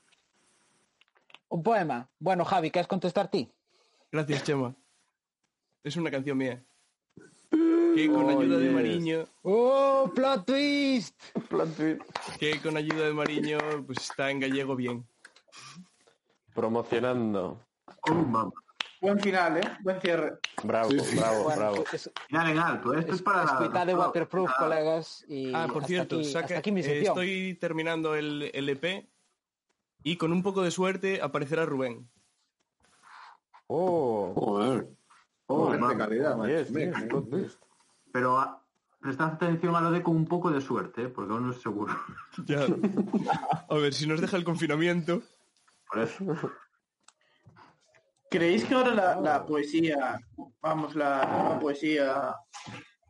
Un poema. Bueno, Javi, queres contestar ti? Gracias, Chema. Es una canción mía. Que con ayuda de yes. Mariño, ¡Oh, plot twist! que con ayuda de Mariño, pues está en gallego bien. Promocionando. Oh, mamá. Buen final, ¿eh? Buen cierre. Bravo, Sí, sí. bravo, Bueno, bravo. es, Final en alto. Esto es, es, para... escuitad de Waterproof, Ah, colegas. Y Ah, por cierto, aquí, saca- aquí mi eh, estoy terminando el, el EP y con un poco de suerte aparecerá Rubén. Oh, Joder. Oh, de mamá. calidad, macho. yes, yes, plot twist. Pero ah, prestad atención a lo de con un poco de suerte, ¿eh? porque aún no es seguro. Ya. A ver, si nos deja el confinamiento. Por eso. ¿Creéis que ahora la, la poesía, vamos, la nueva poesía,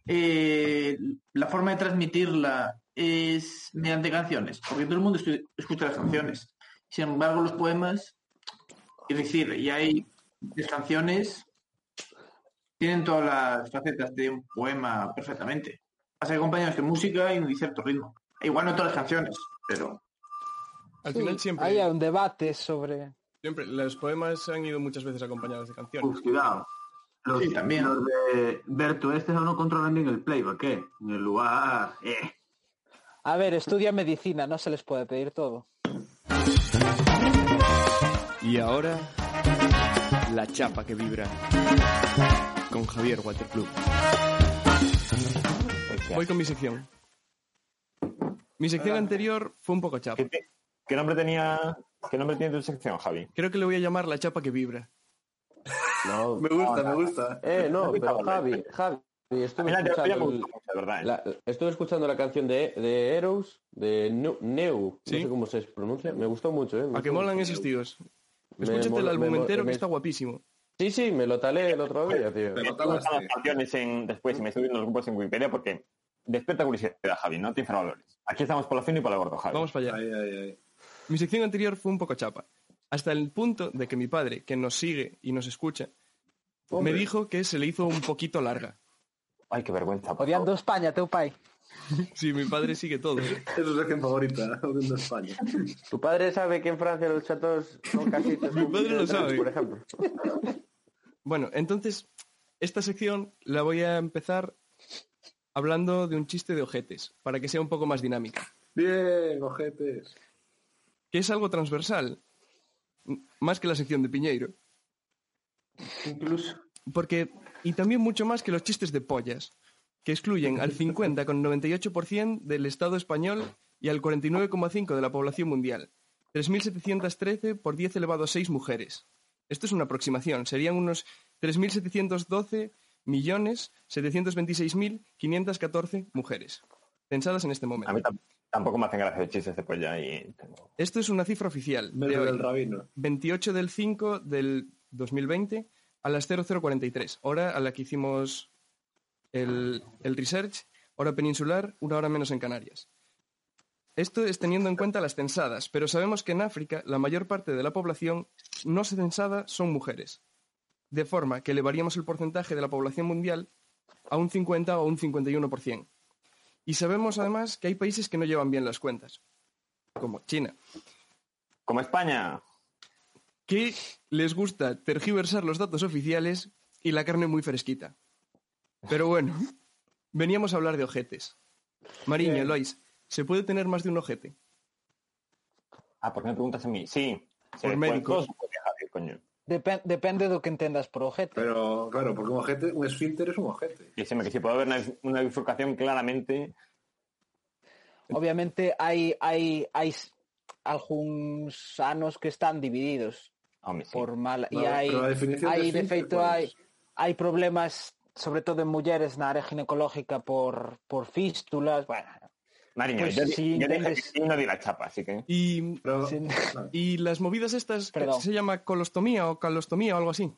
eh, la forma de transmitirla es mediante canciones? Porque todo el mundo escucha las canciones. Sin embargo, los poemas, es decir, y hay canciones, tienen todas las facetas de un poema perfectamente. Pasa que acompañados de música y un cierto ritmo. E igual no todas las canciones, pero Al Sí, final siempre, Hay un debate sobre... siempre, los poemas han ido muchas veces acompañados de canciones. Uf, cuidado. Los, Sí, también. los de Berto este no controlan bien el playback, ¿eh? En el lugar... Eh. A ver, estudia medicina, no se les puede pedir todo. Y ahora, la chapa que vibra. Con Javier Waterclub. Voy con mi sección. Mi sección anterior fue un poco chapa. ¿Qué, nombre tenía qué nombre tiene tu sección, Javi? Creo que le voy a llamar la chapa que vibra. No, Me gusta, me gusta. eh, no, pero Javi, Javi, estuve Mira, escuchando, el- verdad. ¿eh? la, estuve escuchando la canción de, de Eros, de Neu, Sí. no sé cómo se pronuncia, me gustó mucho, eh. me ¿A que molan mucho. esos tíos? Me Escúchate el álbum me entero que me- está guapísimo. Sí, sí, me lo talé el otro día, tío. Pero Están las en, después y me estoy viendo los grupos en Wikipedia porque despierta curiosidad, Javi, no te valores. Aquí estamos por la fino y por la gordo, Javi. Vamos para allá. Mi sección anterior fue un poco chapa. Hasta el punto de que mi padre, que nos sigue y nos escucha, Hombre. me dijo que se le hizo un poquito larga. Ay, qué vergüenza. Odiando. España, teu pai. Sí, mi padre sigue todo. Es su sección favorita, de España. ¿Tu padre sabe que en Francia los chatos son casitas? Mi padre lo sabe. Por ejemplo. Bueno, entonces, esta sección la voy a empezar hablando de un chiste de ojetes, para que sea un poco más dinámica. Bien, ojetes. Que es algo transversal, más que la sección de Piñeiro. incluso Porque, y también mucho más que los chistes de pollas, que excluyen al 50,98% del Estado español y al 49,5% de la población mundial. 3.713 por 10 elevado a 6 mujeres. Esto es una aproximación, serían unos 3.712 millones 726.514 mujeres, pensadas en este A momento. mí tam- tampoco me hacen gracia los chistes de polla y tengo- Esto es una cifra oficial. de hoy. del rabino. 28 del 5 del 2020 a las 0043, hora a la que hicimos el, el research, hora peninsular, una hora menos en Canarias. Esto es teniendo en cuenta las censadas, pero sabemos que en África la mayor parte de la población no censada son mujeres, de forma que elevaríamos el porcentaje de la población mundial a un 50 o un 51%. Y sabemos además que hay países que no llevan bien las cuentas, como China. Como España. que les gusta tergiversar los datos oficiales y la carne muy fresquita. Pero bueno, veníamos a hablar de ojetes. Mariño. Lois, ¿se puede tener más de un ojete? Ah, ¿por qué me preguntas a mí? Sí. Por puede- médicos. depende do que entendas por ojete. Pero, claro, porque un ojete, un esfínter es un ojete. Y se me que si puede haber una, una bifurcación claramente. Obviamente hai hai hai s- algúns anos que están divididos Hombre, sí. por mal pero a definición de de esfínter, feito ¿cuál hai es? hai problemas sobre todo en mulleres na área ginecológica por, por fístulas, bueno, Mariño, Pues yo, dije no di la chapa, así que... Y, Pero, las movidas estas, Perdón. se llama colostomía o calostomía o algo así.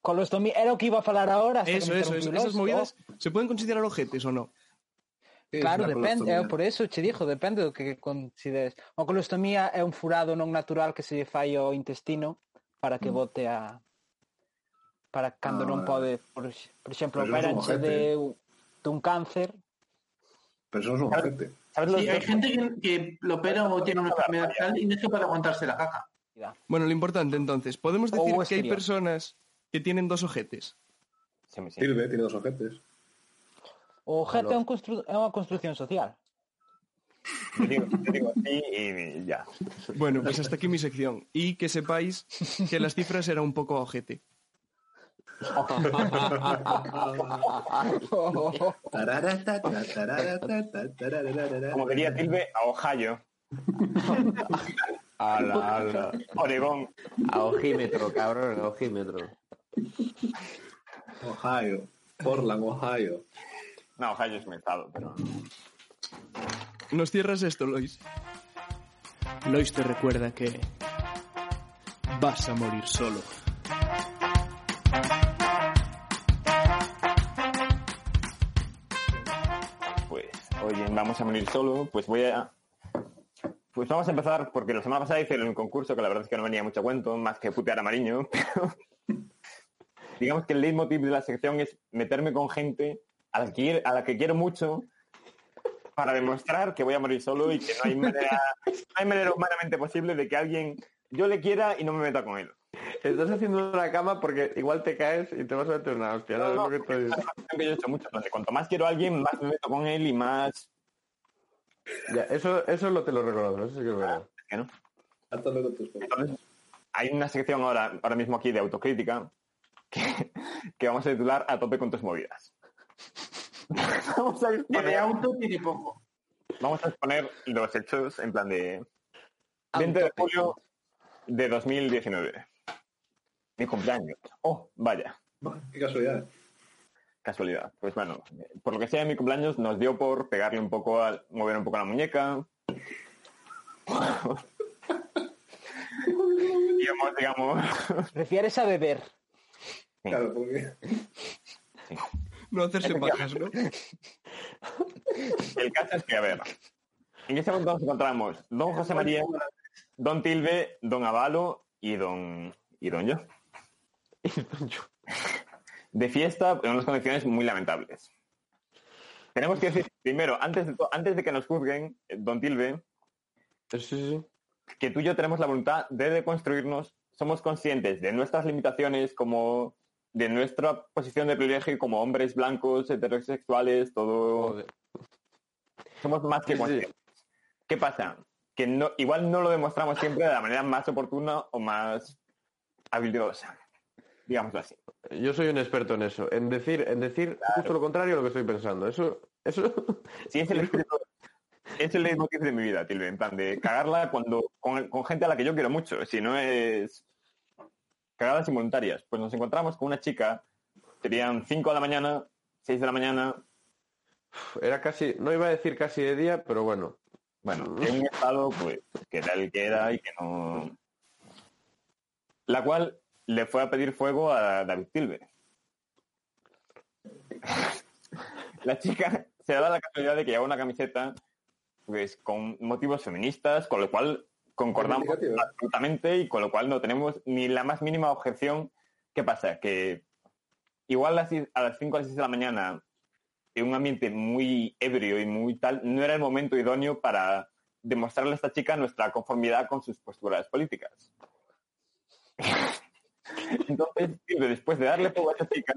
colostomía era o que iba a falar ahora. Eso, eso, eso, esas movidas, ¿se pueden considerar ojetes o no? ¿Qué es Claro, la depende, é por eso che dixo, depende do que consideres. A colostomía é un furado non natural que se lle fai ao intestino para que bote a para cando Ah, non pode, por, por exemplo, operanche de dun cáncer, Pero eso es un ojete. ¿Sabes los Sí, hay gente que, que lo opera o tiene una enfermedad tal y no es capaz de aguantarse la caca. Bueno, lo importante entonces, podemos decir que hay personas que tienen dos ojetes. Sí, sí. Sirve, tiene dos ojetes. o objeto é, un constru é unha construción social. Yo digo, digo sí y ya. Bueno, pues hasta aquí mi sección. Y que sepáis que las cifras eran un poco ojete. Como diría Tilbe, a Ohio, Ala, ala. Oregón. A ojímetro, cabrón, a ojímetro. Ohio. Portland, Ohio. No, Ohio es mi estado, pero... Nos cierras esto, Lois. Lois te recuerda que vas a morir solo. Vamos a morir solo, pues voy a... Pues vamos a empezar, porque la semana pasada hice un concurso que la verdad es que no venía mucho cuento, más que putear a Mariño, pero... Digamos que el leitmotiv de la sección es meterme con gente a la que, quiero- a la que quiero mucho para demostrar que voy a morir solo y que no hay manera, no hay manera humanamente posible de que alguien yo le quiera y no me meta con él. Estás haciendo una cama porque igual te caes y te vas a meter una hostia. ¿no? No, no, Es lo que es una yo he hecho mucho, cuanto más quiero a alguien, más me meto con él y más... Ya, eso, eso lo te lo reconozco, eso sí que es verdad. no. Con tus cosas. Entonces, hay una sección ahora, ahora mismo aquí de autocrítica que, que vamos a titular A tope con tus movidas. vamos, a Que de exponer, auto tiene poco. vamos a exponer los hechos en plan de 20 de julio de 2019. Mi cumpleaños. Oh, vaya, Qué casualidad. Casualidad. Pues bueno, por lo que sea, mi cumpleaños nos dio por pegarle un poco, al, mover un poco la muñeca. y hemos, digamos, Refieres a beber. Claro, porque No hacerse pajas, ¿no? El caso es que, a ver, en este momento nos encontramos don José María, don Tilbe, don Avalo y don, y don yo. De fiesta en unas condiciones muy lamentables. Tenemos que decir, primero, antes de, antes de que nos juzguen, eh, don Tilbe, Sí, sí, sí. que tú y yo tenemos la voluntad de deconstruirnos, somos conscientes de nuestras limitaciones como de nuestra posición de privilegio como hombres blancos, heterosexuales, todo Joder. somos más que Sí, sí. conscientes. ¿Qué pasa? Que no, igual no lo demostramos siempre de la manera más oportuna o más habilidosa. Digámoslo así. Yo soy un experto en eso, en decir, en decir justo lo contrario a lo que estoy pensando. Eso, eso. Sí, es el espíritu, es el leitmotiv de mi vida, Tilbe, en plan de cagarla cuando con, con gente a la que yo quiero mucho. Si no es cagadas involuntarias. Pues nos encontramos con una chica, serían 5 de la mañana, 6 de la mañana, Era casi, no iba a decir casi de día, pero bueno. Bueno, en un estado, pues, que era el que era y que no... La cual le fue a pedir fuego a David Tilbe. La chica se da la casualidad de que lleva una camiseta pues con motivos feministas, con lo cual concordamos absolutamente y con lo cual no tenemos ni la más mínima objeción. ¿Qué pasa? Que igual a las seis- a las 5 a las 6 de la mañana en un ambiente muy ebrio y muy tal, no era el momento idóneo para demostrarle a esta chica nuestra conformidad con sus posturas políticas. Entonces, después de darle fuego a esta chica,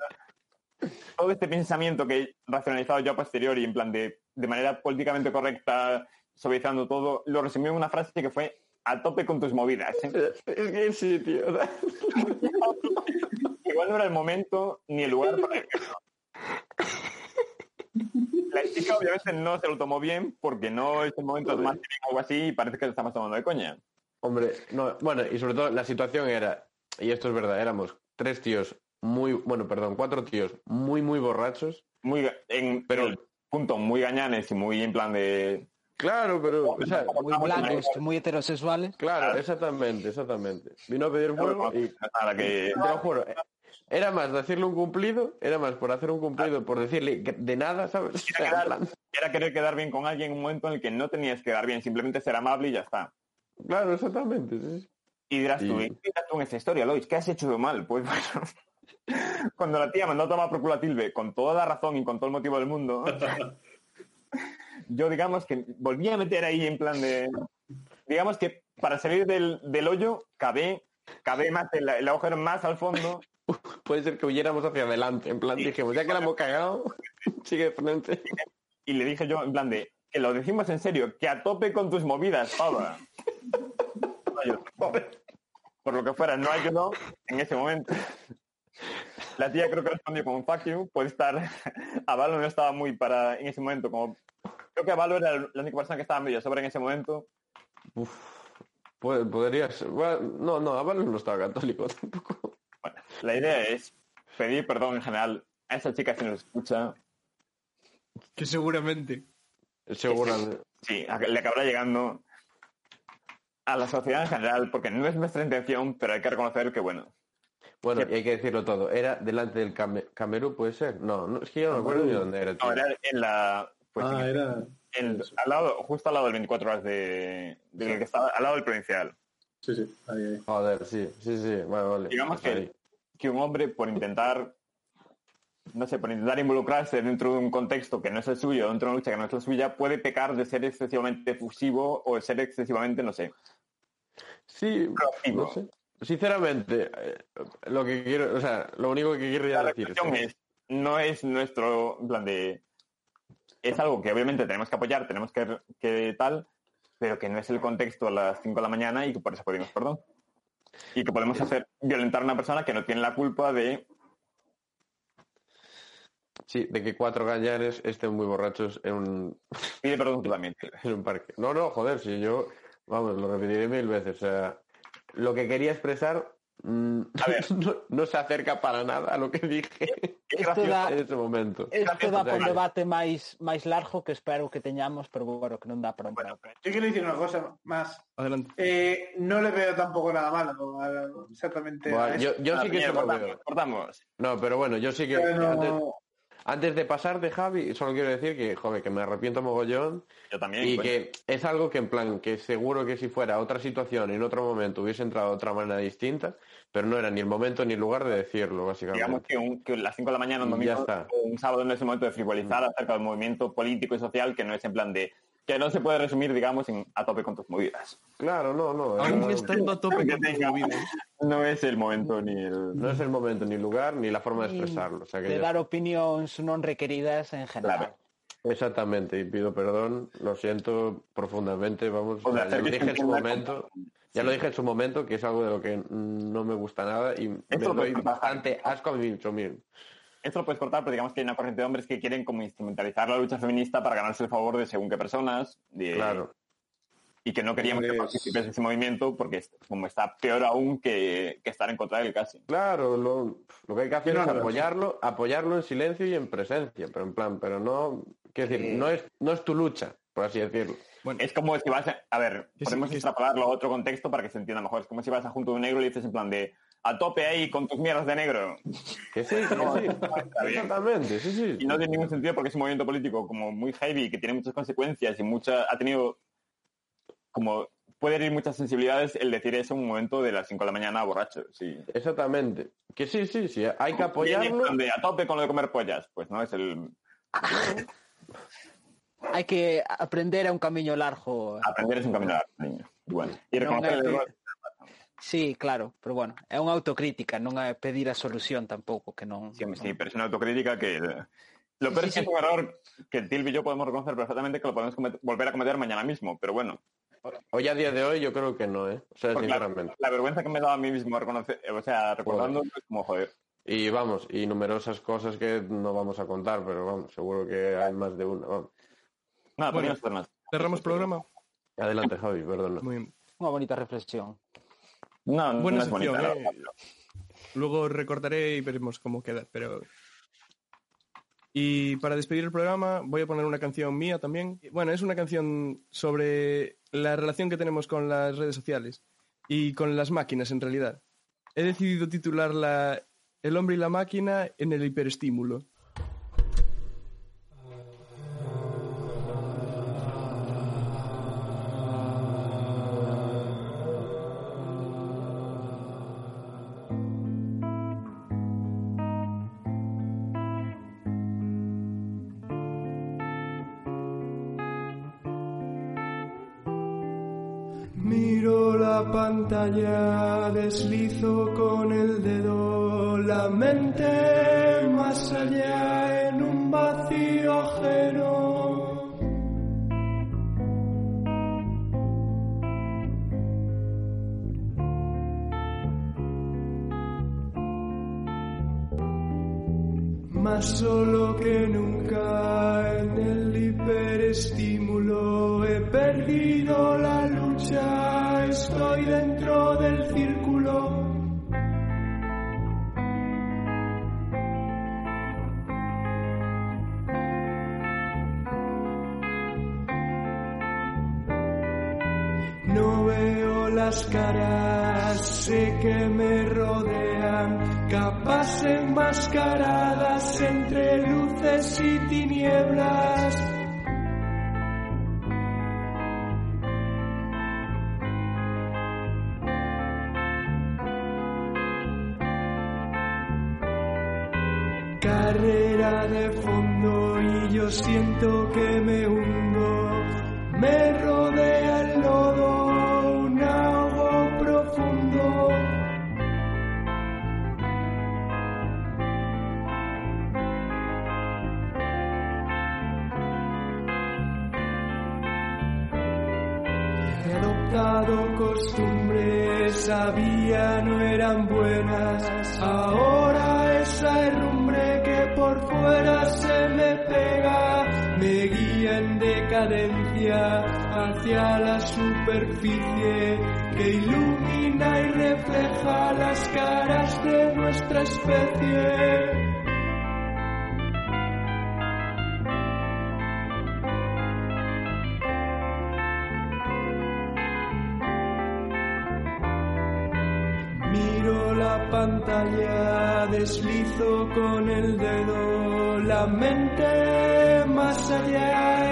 todo este pensamiento que he racionalizado yo a posteriori, en plan de, de manera políticamente correcta, suavizando todo, lo resumí en una frase que fue a tope con tus movidas. ¿eh? Es que sí, tío. Igual no era el momento ni el lugar para decirlo. La chica obviamente no se lo tomó bien porque no es el momento más algo así y parece que lo estamos tomando de coña. Hombre, no, bueno, y sobre todo la situación era, y esto es verdad, éramos tres tíos muy, bueno, perdón, cuatro tíos muy, muy borrachos. Muy, en, pero el punto muy gañanes y muy en plan de... Claro, pero, o sea, Muy blancos, muy heterosexuales. claro, exactamente, exactamente. Vino a pedir fuego y Nada, que... te lo juro, era más decirle un cumplido, era más por hacer un cumplido, por decirle de nada, ¿sabes? Era querer quedar bien con alguien en un momento en el que no tenías que quedar bien, simplemente ser amable y ya está. claro, exactamente. sí, sí. Y dirás tú, Y- ¿y qué dirás tú en esta historia, Lois? ¿Qué has hecho de mal? Pues bueno, cuando la tía mandó a tomar por culo a Tilbe con toda la razón y con todo el motivo del mundo, yo digamos que volví a meter ahí en plan de... Digamos que para salir del, del hoyo, cabé, cabé más el, el agujero más al fondo Puede ser que huyéramos hacia adelante, en plan, dijimos, ya que la hemos cagado, sigue de frente. y le dije yo en plan de que lo decimos en serio, que a tope con tus movidas, pava. Por lo que fuera, no ayudó en ese momento. La tía creo que respondió con un fuck you, puede estar. Avalo no estaba muy para en ese momento, como creo que Avalo era la única persona que estaba medio sobre en ese momento. Puede- podría ser. Bueno, no, no, Avalos no estaba católico tampoco. Bueno, la idea es pedir perdón en general a esa chica si nos escucha. Que seguramente. Seguramente. Sí, le acabará llegando a la sociedad en general, porque no es nuestra intención, pero hay que reconocer que, bueno, Bueno, y hay que decirlo todo. ¿Era delante del Camerún, puede ser? No, no, es que yo no me acuerdo ni dónde era. tío. no, era en la... Pues, ah, era... al lado, justo al lado del 24 horas de, que estaba al lado del provincial. Sí, sí, ahí, ahí. Joder, sí, sí, sí. Vale, vale. Digamos Pues que, que un hombre por intentar, no sé, por intentar involucrarse dentro de un contexto que no es el suyo, dentro de una lucha que no es la suya, puede pecar de ser excesivamente efusivo o de ser excesivamente, no sé, Sí, proactivo. no sé. Sinceramente, eh, lo que quiero, o sea, lo único que querría La decir es, no es nuestro plan de... Es algo que obviamente tenemos que apoyar, tenemos que, que tal, pero que no es el contexto a las 5 de la mañana y que por eso pedimos perdón. Y que podemos hacer violentar a una persona que no tiene la culpa de... Sí, de que cuatro gañares estén muy borrachos en un, Pide perdón tú también. en un parque. No, no, joder, si yo, vamos, lo repetiré mil veces. O sea, lo que quería expresar mm, A ver. no, no se acerca para nada a lo que dije Es Isto gracioso. da, en ese momento. isto dá o sea, para un debate máis máis largo que espero que teñamos, pero bueno, que non dá un Bueno, Yo quiero decir una cosa más. Adelante. Eh, no le veo tampoco nada malo a- exactamente a Buah, eso. yo, yo sí que se lo veo. cortamos. No, pero bueno, yo sí que... Pero Antes, no- antes de pasar de Javi, solo quiero decir que, joder, que me arrepiento mogollón Yo también. y pues, que es algo que en plan, que seguro que si fuera otra situación en otro momento hubiese entrado de otra manera distinta, pero no era ni el momento ni el lugar de decirlo, básicamente. digamos que, un, que las 5 de la mañana un Ya domingo está. un sábado no es el momento de frivolizar acerca del movimiento político y social que no es en plan de que no se puede resumir digamos en a tope con tus movidas Claro, no, no. Aún no, estando a tope con tus movidas. no es el momento ni el no es el momento, ni el lugar, ni la forma de expresarlo. O sea que de ya- dar opinións non requeridas en general. Claro. Exactamente, y pido perdón, lo siento profundamente, vamos, O sea, ya lo dije en su momento, ya lo dije en su momento, que es algo de lo que no me gusta nada y me Esto lo doy bastante asco a mí mismo. Esto lo puedes cortar pero digamos que hay una corriente de hombres que quieren como instrumentalizar la lucha feminista para ganarse el favor de según qué personas de- Claro, y que no queríamos que Hombres- participes de ese movimiento porque es- como está peor aún que, que estar en contra de él casi claro, lo, lo que hay que hacer No, es apoyarlo, apoyarlo en silencio y en presencia, pero en plan, pero no, quiero decir, Eh. no es, no es tu lucha, por así decirlo. Bueno, Es como si vas a... A ver, sí, podemos que sí. extrapolarlo a otro contexto para que se entienda mejor. Es como si vas a junto de un negro y le dices en plan de a tope ahí con tus mierdas de negro. Que sí, que sí, exactamente, sí, sí. Y no tiene ningún sentido porque es un movimiento político como muy heavy, que tiene muchas consecuencias y mucha... Ha tenido como... Puede herir muchas sensibilidades el decir eso en un momento de las 5 de la mañana borracho. Sí. Exactamente. Que sí, sí, sí, hay que apoyarlo. a tope con lo de comer pollas. Pues no, es el... Hai que aprender a un camiño largo. Aprender es un camino largo, niño. Igual. Y reconocer el error. Sí, claro, pero bueno, é unha autocrítica, non é pedir a solución tampouco, que non... Sí, sí, pero es una autocrítica que... Lo peor es que es un error que Tilby y yo podemos reconocer perfectamente que lo podemos cometer- volver a cometer mañana mismo, pero bueno, Hoy a día de hoy yo creo que no, ¿eh? O sea, Porque sinceramente. la vergüenza que me daba a mí mismo reconocer, o sea, recordando es como joder. Y vamos, y numerosas cosas que no vamos a contar, pero vamos, seguro que hay más de una. Vamos. Nada, Bueno. podríamos hacer más. cerramos programa. Adelante, Javi, perdona. Muy bien. Unha bonita reflexión. No, Buena no es bonita. sección, eh. Luego recortaré y veremos cómo queda, pero... Y para despedir el programa voy a poner una canción mía también. Bueno, es una canción sobre la relación que tenemos con las redes sociales y con las máquinas en realidad. He decidido titularla El hombre y la máquina en el hiperestímulo. Carrera de fondo y yo siento que me hundo. Me rodea el lodo, un ahogo profundo. He adoptado costumbres, sabía no eran buenas. Ahora esa que fuera se me pega me guía en decadencia hacia la superficie que ilumina y refleja las caras de nuestra especie. Deslizo con el dedo la mente más allá